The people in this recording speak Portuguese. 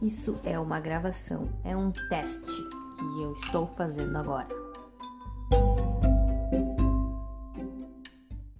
Isso é uma gravação, é um teste que eu estou fazendo agora.